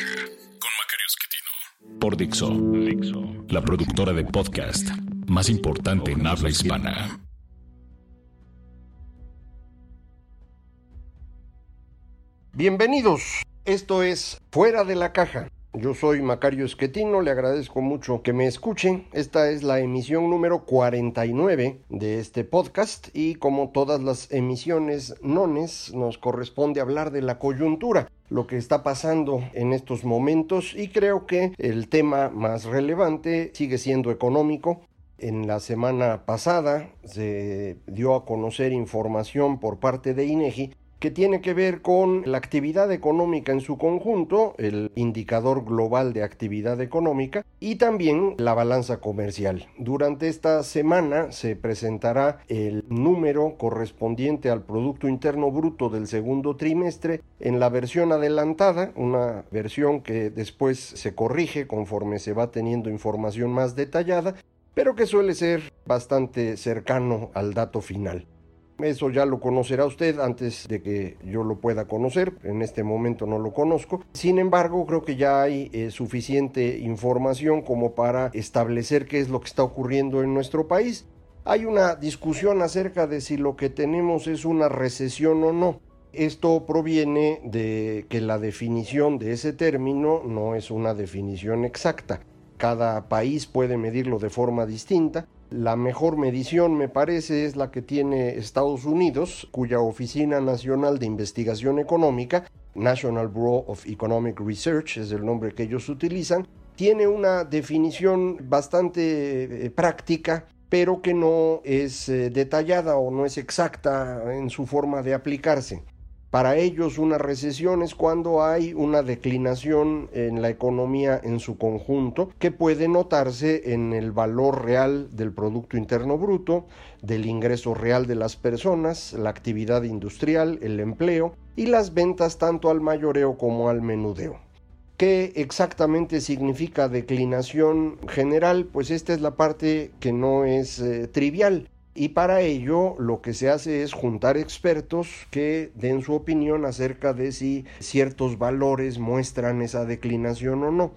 con Macario Esquetino por Dixo, la productora de podcast más importante en habla hispana. Bienvenidos, esto es Fuera de la Caja. Yo soy Macario Esquetino, le agradezco mucho que me escuchen. Esta es la emisión número 49 de este podcast y como todas las emisiones nones nos corresponde hablar de la coyuntura, lo que está pasando en estos momentos y creo que el tema más relevante sigue siendo económico. En la semana pasada se dio a conocer información por parte de INEGI que tiene que ver con la actividad económica en su conjunto, el indicador global de actividad económica y también la balanza comercial. Durante esta semana se presentará el número correspondiente al Producto Interno Bruto del segundo trimestre en la versión adelantada, una versión que después se corrige conforme se va teniendo información más detallada, pero que suele ser bastante cercano al dato final. Eso ya lo conocerá usted antes de que yo lo pueda conocer. En este momento no lo conozco. Sin embargo, creo que ya hay eh, suficiente información como para establecer qué es lo que está ocurriendo en nuestro país. Hay una discusión acerca de si lo que tenemos es una recesión o no. Esto proviene de que la definición de ese término no es una definición exacta. Cada país puede medirlo de forma distinta la mejor medición, me parece, es la que tiene Estados Unidos, cuya Oficina Nacional de Investigación Económica, National Bureau of Economic Research es el nombre que ellos utilizan, tiene una definición bastante eh, práctica, pero que no es eh, detallada o no es exacta en su forma de aplicarse. Para ellos una recesión es cuando hay una declinación en la economía en su conjunto que puede notarse en el valor real del Producto Interno Bruto, del ingreso real de las personas, la actividad industrial, el empleo y las ventas tanto al mayoreo como al menudeo. ¿Qué exactamente significa declinación general? Pues esta es la parte que no es eh, trivial. Y para ello lo que se hace es juntar expertos que den su opinión acerca de si ciertos valores muestran esa declinación o no.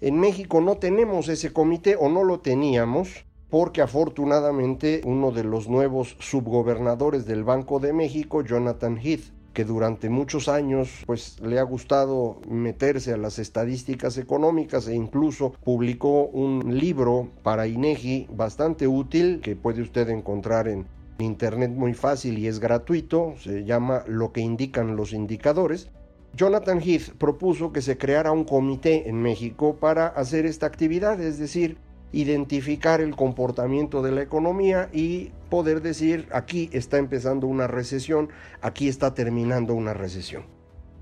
En México no tenemos ese comité o no lo teníamos porque afortunadamente uno de los nuevos subgobernadores del Banco de México, Jonathan Heath, que durante muchos años pues le ha gustado meterse a las estadísticas económicas e incluso publicó un libro para INEGI bastante útil que puede usted encontrar en internet muy fácil y es gratuito, se llama Lo que indican los indicadores. Jonathan Heath propuso que se creara un comité en México para hacer esta actividad, es decir, identificar el comportamiento de la economía y poder decir aquí está empezando una recesión, aquí está terminando una recesión.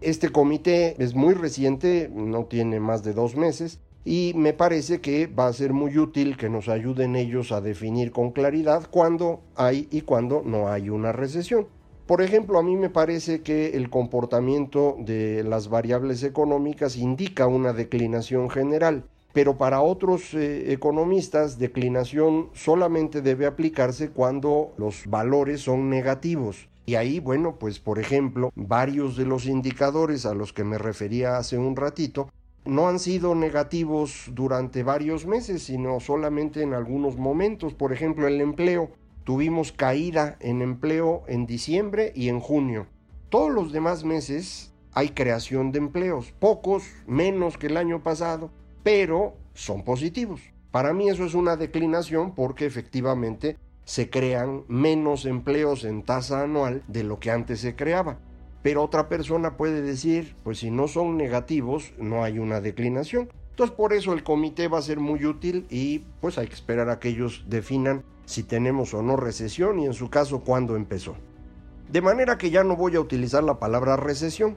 Este comité es muy reciente, no tiene más de dos meses, y me parece que va a ser muy útil que nos ayuden ellos a definir con claridad cuándo hay y cuándo no hay una recesión. Por ejemplo, a mí me parece que el comportamiento de las variables económicas indica una declinación general pero para otros eh, economistas declinación solamente debe aplicarse cuando los valores son negativos. Y ahí, bueno, pues por ejemplo, varios de los indicadores a los que me refería hace un ratito no han sido negativos durante varios meses, sino solamente en algunos momentos. Por ejemplo, el empleo. Tuvimos caída en empleo en diciembre y en junio. Todos los demás meses hay creación de empleos, pocos, menos que el año pasado, pero son positivos. Para mí eso es una declinación porque efectivamente se crean menos empleos en tasa anual de lo que antes se creaba. Pero otra persona puede decir, pues si no son negativos, no hay una declinación. Entonces por eso el comité va a ser muy útil y pues hay que esperar a que ellos definan si tenemos o no recesión y en su caso cuándo empezó. De manera que ya no voy a utilizar la palabra recesión,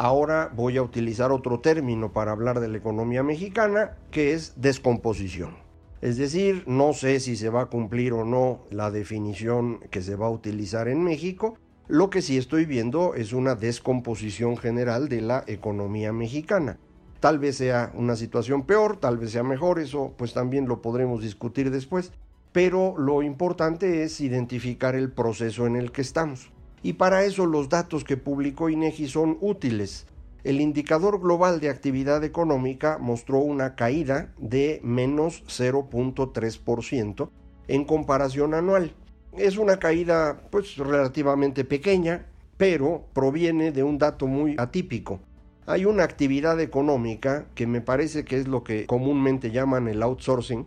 Ahora voy a utilizar otro término para hablar de la economía mexicana, que es descomposición. Es decir, no sé si se va a cumplir o no la definición que se va a utilizar en México. Lo que sí estoy viendo es una descomposición general de la economía mexicana. Tal vez sea una situación peor, tal vez sea mejor, eso pues también lo podremos discutir después, pero lo importante es identificar el proceso en el que estamos. Y para eso los datos que publicó INEGI son útiles. El indicador global de actividad económica mostró una caída de menos 0.3% en comparación anual. Es una caída pues relativamente pequeña, pero proviene de un dato muy atípico. Hay una actividad económica que me parece que es lo que comúnmente llaman el outsourcing,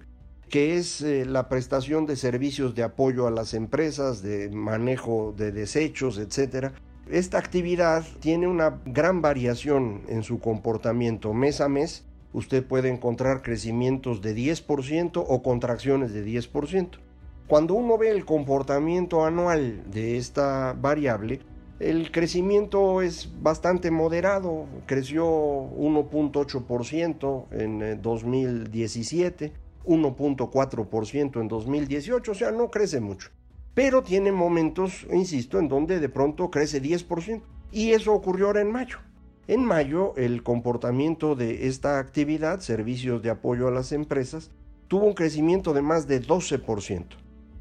que es eh, la prestación de servicios de apoyo a las empresas, de manejo de desechos, etc. Esta actividad tiene una gran variación en su comportamiento mes a mes. Usted puede encontrar crecimientos de 10% o contracciones de 10%. Cuando uno ve el comportamiento anual de esta variable, el crecimiento es bastante moderado, creció 1.8% en 2017, eh, 1.4% en 2018, o sea, no crece mucho. Pero tiene momentos, insisto, en donde de pronto crece 10%. Y eso ocurrió ahora en mayo. En mayo, el comportamiento de esta actividad, servicios de apoyo a las empresas, tuvo un crecimiento de más de 12%.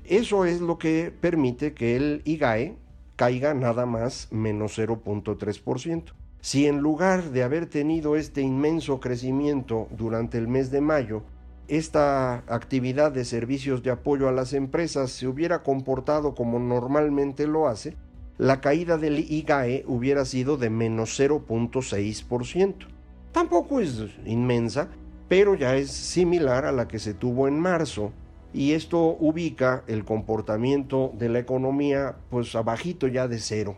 Eso es lo que permite que el IGAE, caiga nada más menos 0.3%. Si en lugar de haber tenido este inmenso crecimiento durante el mes de mayo, esta actividad de servicios de apoyo a las empresas se hubiera comportado como normalmente lo hace, la caída del IGAE hubiera sido de menos 0.6%. Tampoco es inmensa, pero ya es similar a la que se tuvo en marzo, y esto ubica el comportamiento de la economía pues abajito ya de cero.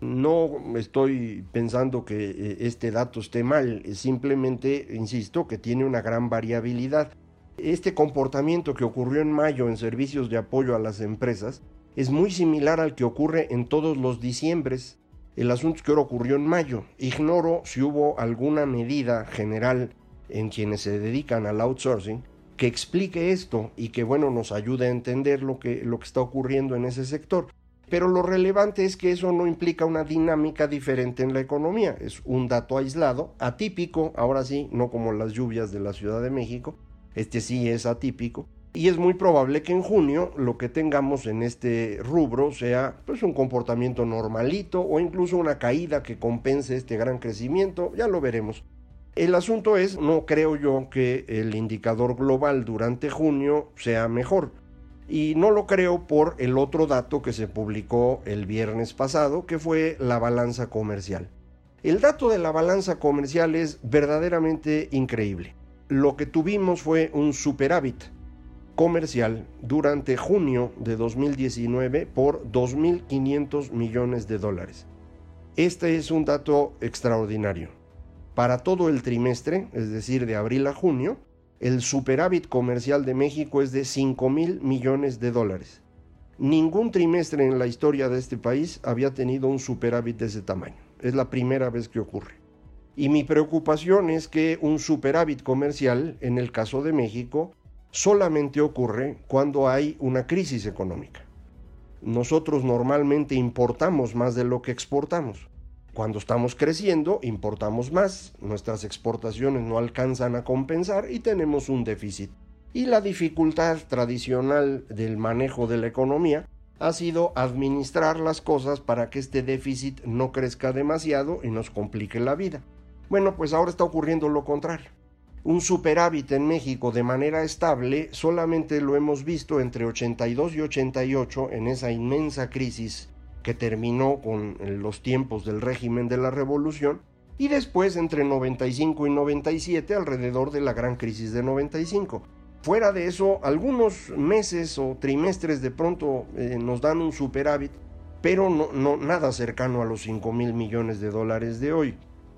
No estoy pensando que eh, este dato esté mal, simplemente insisto que tiene una gran variabilidad. Este comportamiento que ocurrió en mayo en servicios de apoyo a las empresas es muy similar al que ocurre en todos los diciembres. El asunto que ahora ocurrió en mayo. Ignoro si hubo alguna medida general en quienes se dedican al outsourcing que explique esto y que bueno nos ayude a entender lo que, lo que está ocurriendo en ese sector. Pero lo relevante es que eso no implica una dinámica diferente en la economía, es un dato aislado, atípico, ahora sí, no como las lluvias de la Ciudad de México, este sí es atípico, y es muy probable que en junio lo que tengamos en este rubro sea pues un comportamiento normalito o incluso una caída que compense este gran crecimiento, ya lo veremos. El asunto es, no creo yo que el indicador global durante junio sea mejor. Y no lo creo por el otro dato que se publicó el viernes pasado, que fue la balanza comercial. El dato de la balanza comercial es verdaderamente increíble. Lo que tuvimos fue un superávit comercial durante junio de 2019 por 2.500 millones de dólares. Este es un dato extraordinario. Para todo el trimestre, es decir, de abril a junio, el superávit comercial de México es de 5 mil millones de dólares. Ningún trimestre en la historia de este país había tenido un superávit de ese tamaño. Es la primera vez que ocurre. Y mi preocupación es que un superávit comercial, en el caso de México, solamente ocurre cuando hay una crisis económica. Nosotros normalmente importamos más de lo que exportamos. Cuando estamos creciendo, importamos más, nuestras exportaciones no alcanzan a compensar y tenemos un déficit. Y la dificultad tradicional del manejo de la economía ha sido administrar las cosas para que este déficit no crezca demasiado y nos complique la vida. Bueno, pues ahora está ocurriendo lo contrario. Un superávit en México de manera estable solamente lo hemos visto entre 82 y 88 en esa inmensa crisis que terminó con los tiempos del régimen de la revolución, y después entre 95 y 97 alrededor de la gran crisis de 95. Fuera de eso, algunos meses o trimestres de pronto eh, nos dan un superávit, pero no, nada cercano a los 5 mil millones de dólares de hoy.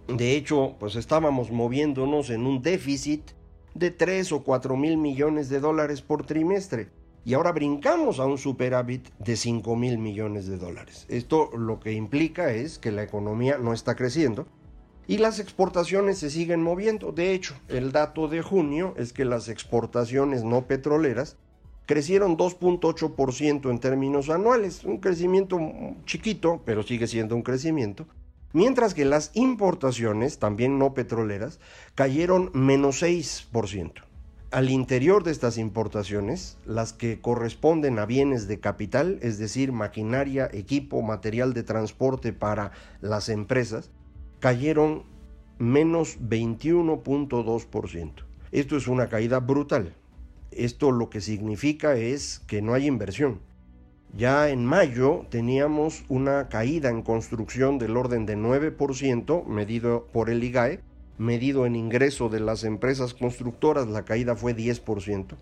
De hecho, pues estábamos moviéndonos en un déficit de 3 o 4 mil millones de dólares por trimestre y ahora brincamos a un superávit de 5 mil millones de dólares. Esto lo que implica es que la economía no está creciendo Y las exportaciones se siguen moviendo. De hecho, el dato de junio es que las exportaciones no petroleras crecieron 2.8% en términos anuales, un crecimiento chiquito, pero sigue siendo un crecimiento. Mientras que las importaciones, también no petroleras, cayeron menos 6%. Al interior de estas importaciones, las que corresponden a bienes de capital, es decir, maquinaria, equipo, material de transporte para las empresas, cayeron menos 21.2%. Esto es una caída brutal. Esto lo que significa es que no hay inversión. Ya en mayo teníamos una caída en construcción del orden de 9%, medido por el IGAE, medido en ingreso de las empresas constructoras, la caída fue 10%.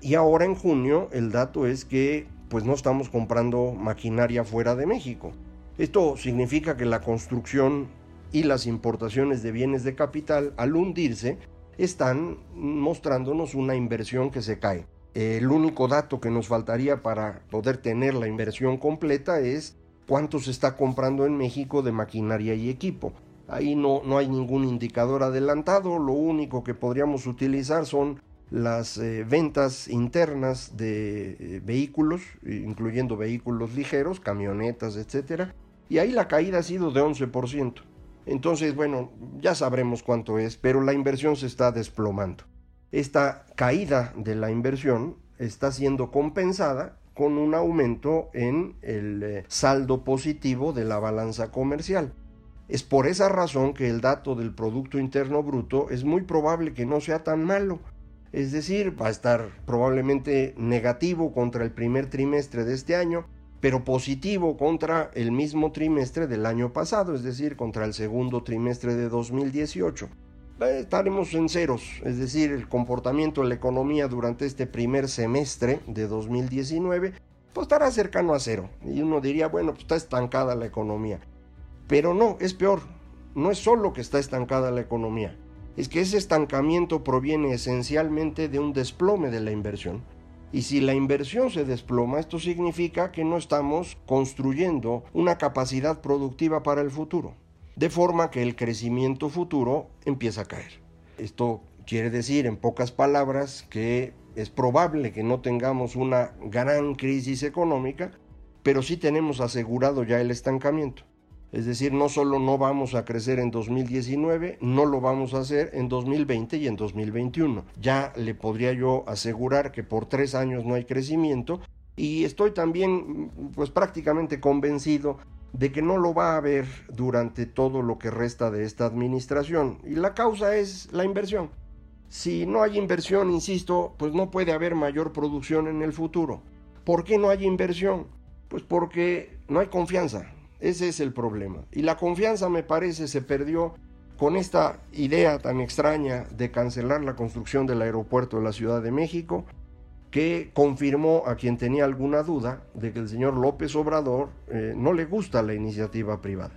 Y ahora en junio el dato es que pues no estamos comprando maquinaria fuera de México. Esto significa que la construcción y las importaciones de bienes de capital, al hundirse, están mostrándonos una inversión que se cae. El único dato que nos faltaría para poder tener la inversión completa es cuánto se está comprando en México de maquinaria y equipo. Ahí no, no hay ningún indicador adelantado, lo único que podríamos utilizar son las eh, ventas internas de eh, vehículos, incluyendo vehículos ligeros, camionetas, etc. Y ahí la caída ha sido de 11%. Entonces, bueno, ya sabremos cuánto es, pero la inversión se está desplomando. Esta caída de la inversión está siendo compensada con un aumento en el eh, saldo positivo de la balanza comercial. Es por esa razón que el dato del Producto Interno Bruto es muy probable que no sea tan malo. Es decir, va a estar probablemente negativo contra el primer trimestre de este año, pero positivo contra el mismo trimestre del año pasado, es decir, contra el segundo trimestre de 2018. Eh, estaremos en ceros, es decir, el comportamiento de la economía durante este primer semestre de 2019 pues estará cercano a cero. Y uno diría, bueno, pues está estancada la economía. Pero no, es peor. No es solo que está estancada la economía, es que ese estancamiento proviene esencialmente de un desplome de la inversión. Y si la inversión se desploma, esto significa que no estamos construyendo una capacidad productiva para el futuro, de forma que el crecimiento futuro empieza a caer. Esto quiere decir, en pocas palabras, que es probable que no tengamos una gran crisis económica, pero sí tenemos asegurado ya el estancamiento. Es decir, no solo no vamos a crecer en 2019, no lo vamos a hacer en 2020 y en 2021. Ya le podría yo asegurar que por tres años no hay crecimiento y estoy también pues prácticamente convencido de que no lo va a haber durante todo lo que resta de esta administración. Y la causa es la inversión. Si no hay inversión, insisto, pues no puede haber mayor producción en el futuro. ¿Por qué no hay inversión? Pues porque no hay confianza. Ese es el problema. Y la confianza, me parece, se perdió con esta idea tan extraña de cancelar la construcción del aeropuerto de la Ciudad de México, que confirmó a quien tenía alguna duda de que el señor López Obrador eh, no le gusta la iniciativa privada.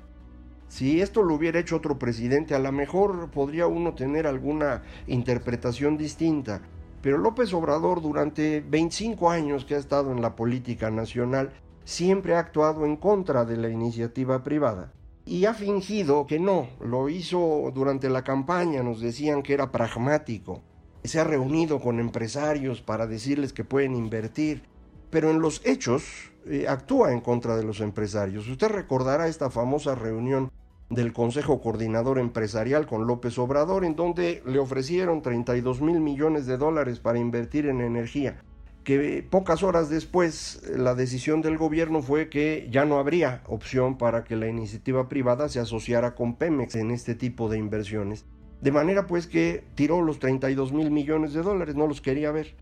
Si esto lo hubiera hecho otro presidente, a lo mejor podría uno tener alguna interpretación distinta. Pero López Obrador durante 25 años que ha estado en la política nacional siempre ha actuado en contra de la iniciativa privada. Y ha fingido que no, lo hizo durante la campaña, nos decían que era pragmático, se ha reunido con empresarios para decirles que pueden invertir, pero en los hechos eh, actúa en contra de los empresarios. Usted recordará esta famosa reunión del Consejo Coordinador Empresarial con López Obrador, en donde le ofrecieron 32 mil millones de dólares para invertir en energía que pocas horas después la decisión del gobierno fue que ya no habría opción para que la iniciativa privada se asociara con Pemex en este tipo de inversiones. De manera pues que tiró los 32 mil millones de dólares, no los quería ver.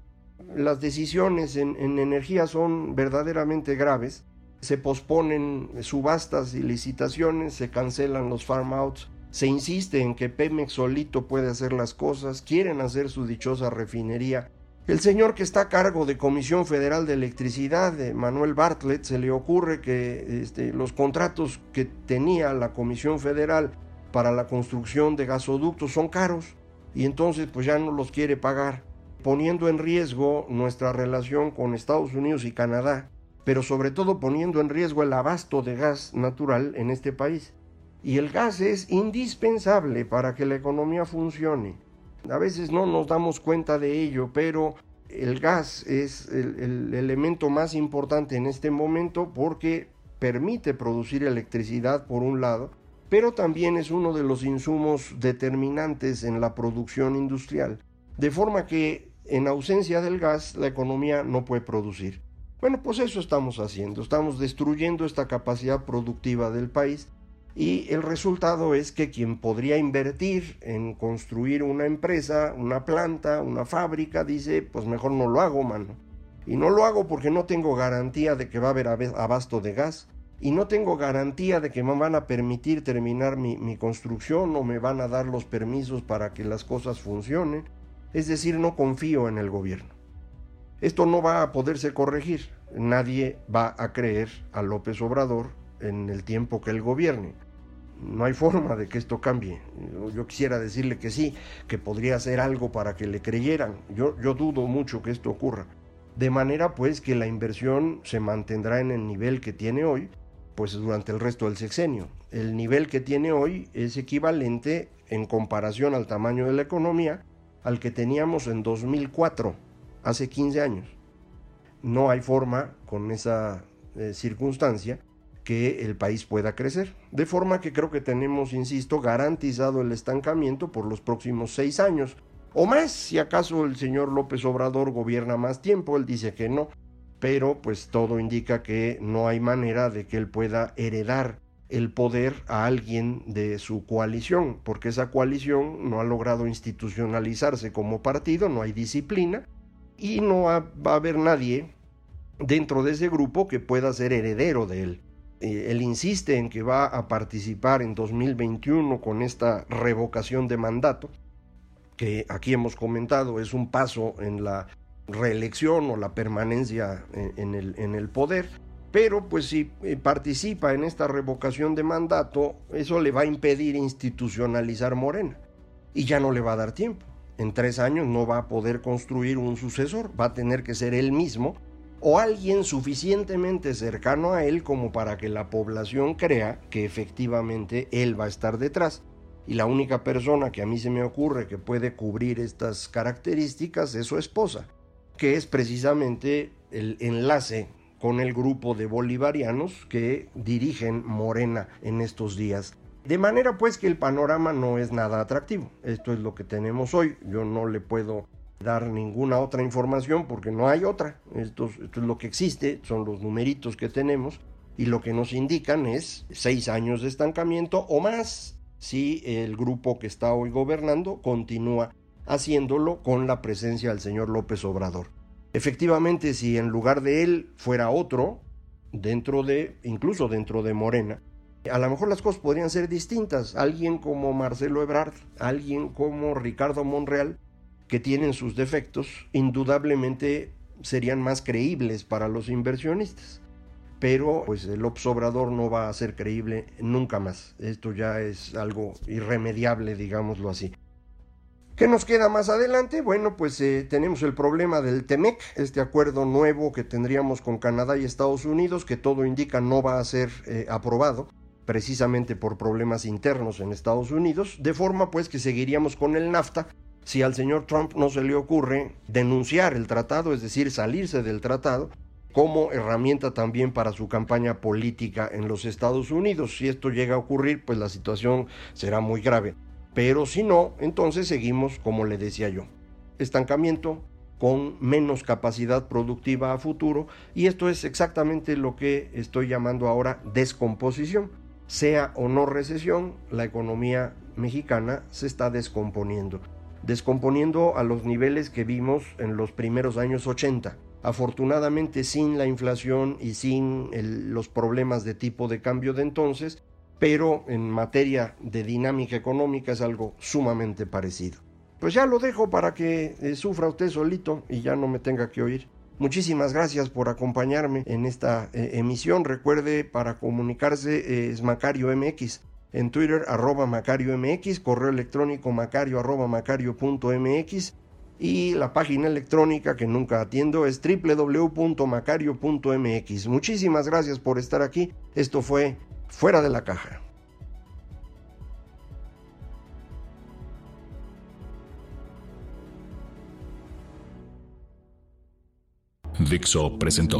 Las decisiones en, en energía son verdaderamente graves. Se posponen subastas y licitaciones, se cancelan los farm outs, se insiste en que Pemex solito puede hacer las cosas, quieren hacer su dichosa refinería el señor que está a cargo de Comisión Federal de Electricidad, Manuel Bartlett, se le ocurre que este, los contratos que tenía la Comisión Federal para la construcción de gasoductos son caros y entonces pues ya no los quiere pagar, poniendo en riesgo nuestra relación con Estados Unidos y Canadá, pero sobre todo poniendo en riesgo el abasto de gas natural en este país. Y el gas es indispensable para que la economía funcione. A veces no nos damos cuenta de ello, pero el gas es el, elemento más importante en este momento porque permite producir electricidad por un lado, pero también es uno de los insumos determinantes en la producción industrial. De forma que en ausencia del gas la economía no puede producir. Bueno, pues eso estamos haciendo, estamos destruyendo esta capacidad productiva del país y el resultado es que quien podría invertir en construir una empresa, una planta, una fábrica, dice, pues mejor no lo hago, mano. Y no lo hago porque no tengo garantía de que va a haber abasto de gas. Y no tengo garantía de que me van a permitir terminar mi, mi construcción o me van a dar los permisos para que las cosas funcionen. Es decir, no confío en el gobierno. Esto no va a poderse corregir. Nadie va a creer a López Obrador en el tiempo que él gobierne. No hay forma de que esto cambie. Yo quisiera decirle que sí, que podría hacer algo para que le creyeran. Yo, dudo mucho que esto ocurra. De manera pues que la inversión se mantendrá en el nivel que tiene hoy, pues durante el resto del sexenio. El nivel que tiene hoy es equivalente en comparación al tamaño de la economía al que teníamos en 2004, hace 15 años. No hay forma con esa eh, circunstancia que el país pueda crecer. De forma que creo que tenemos, insisto, garantizado el estancamiento por los próximos seis años. O más, si acaso el señor López Obrador gobierna más tiempo, él dice que no, pero pues todo indica que no hay manera de que él pueda heredar el poder a alguien de su coalición, porque esa coalición no ha logrado institucionalizarse como partido, no hay disciplina y no va a haber nadie dentro de ese grupo que pueda ser heredero de él. Eh, él insiste en que va a participar en 2021 con esta revocación de mandato, que aquí hemos comentado es un paso en la reelección o la permanencia en, el, en el poder, pero pues si eh, participa en esta revocación de mandato, eso le va a impedir institucionalizar Morena y ya no le va a dar tiempo. En tres años no va a poder construir un sucesor, va a tener que ser él mismo o alguien suficientemente cercano a él como para que la población crea que efectivamente él va a estar detrás. Y la única persona que a mí se me ocurre que puede cubrir estas características es su esposa, que es precisamente el enlace con el grupo de bolivarianos que dirigen Morena en estos días. De manera pues que el panorama no es nada atractivo. Esto es lo que tenemos hoy. Yo no le puedo dar ninguna otra información porque no hay otra. Esto, es lo que existe, son los numeritos que tenemos y lo que nos indican es seis años de estancamiento o más si el grupo que está hoy gobernando continúa haciéndolo con la presencia del señor López Obrador. Efectivamente, si en lugar de él fuera otro, dentro de, incluso dentro de Morena, a lo mejor las cosas podrían ser distintas. Alguien como Marcelo Ebrard, alguien como Ricardo Monreal, que tienen sus defectos, indudablemente serían más creíbles para los inversionistas. Pero pues el Obrador no va a ser creíble nunca más. Esto ya es algo irremediable, digámoslo así. ¿Qué nos queda más adelante? Bueno, pues eh, tenemos el problema del TEMEC, este acuerdo nuevo que tendríamos con Canadá y Estados Unidos, que todo indica no va a ser eh, aprobado, precisamente por problemas internos en Estados Unidos, de forma pues que seguiríamos con el NAFTA, si al señor Trump no se le ocurre denunciar el tratado, es decir, salirse del tratado, como herramienta también para su campaña política en los Estados Unidos. Si esto llega a ocurrir, pues la situación será muy grave. Pero si no, entonces seguimos como le decía yo. Estancamiento con menos capacidad productiva a futuro y esto es exactamente lo que estoy llamando ahora descomposición. Sea o no recesión, la economía mexicana se está descomponiendo descomponiendo a los niveles que vimos en los primeros años 80. Afortunadamente sin la inflación y sin los problemas de tipo de cambio de entonces, pero en materia de dinámica económica es algo sumamente parecido. Pues ya lo dejo para que eh, sufra usted solito y ya no me tenga que oír. Muchísimas gracias por acompañarme en esta eh, emisión. Recuerde, para comunicarse eh, es Macario MX en Twitter arroba Macario MX, correo electrónico macario arroba macario.mx y la página electrónica que nunca atiendo es www.macario.mx. Muchísimas gracias por estar aquí. Esto fue Fuera de la Caja. Dixo presentó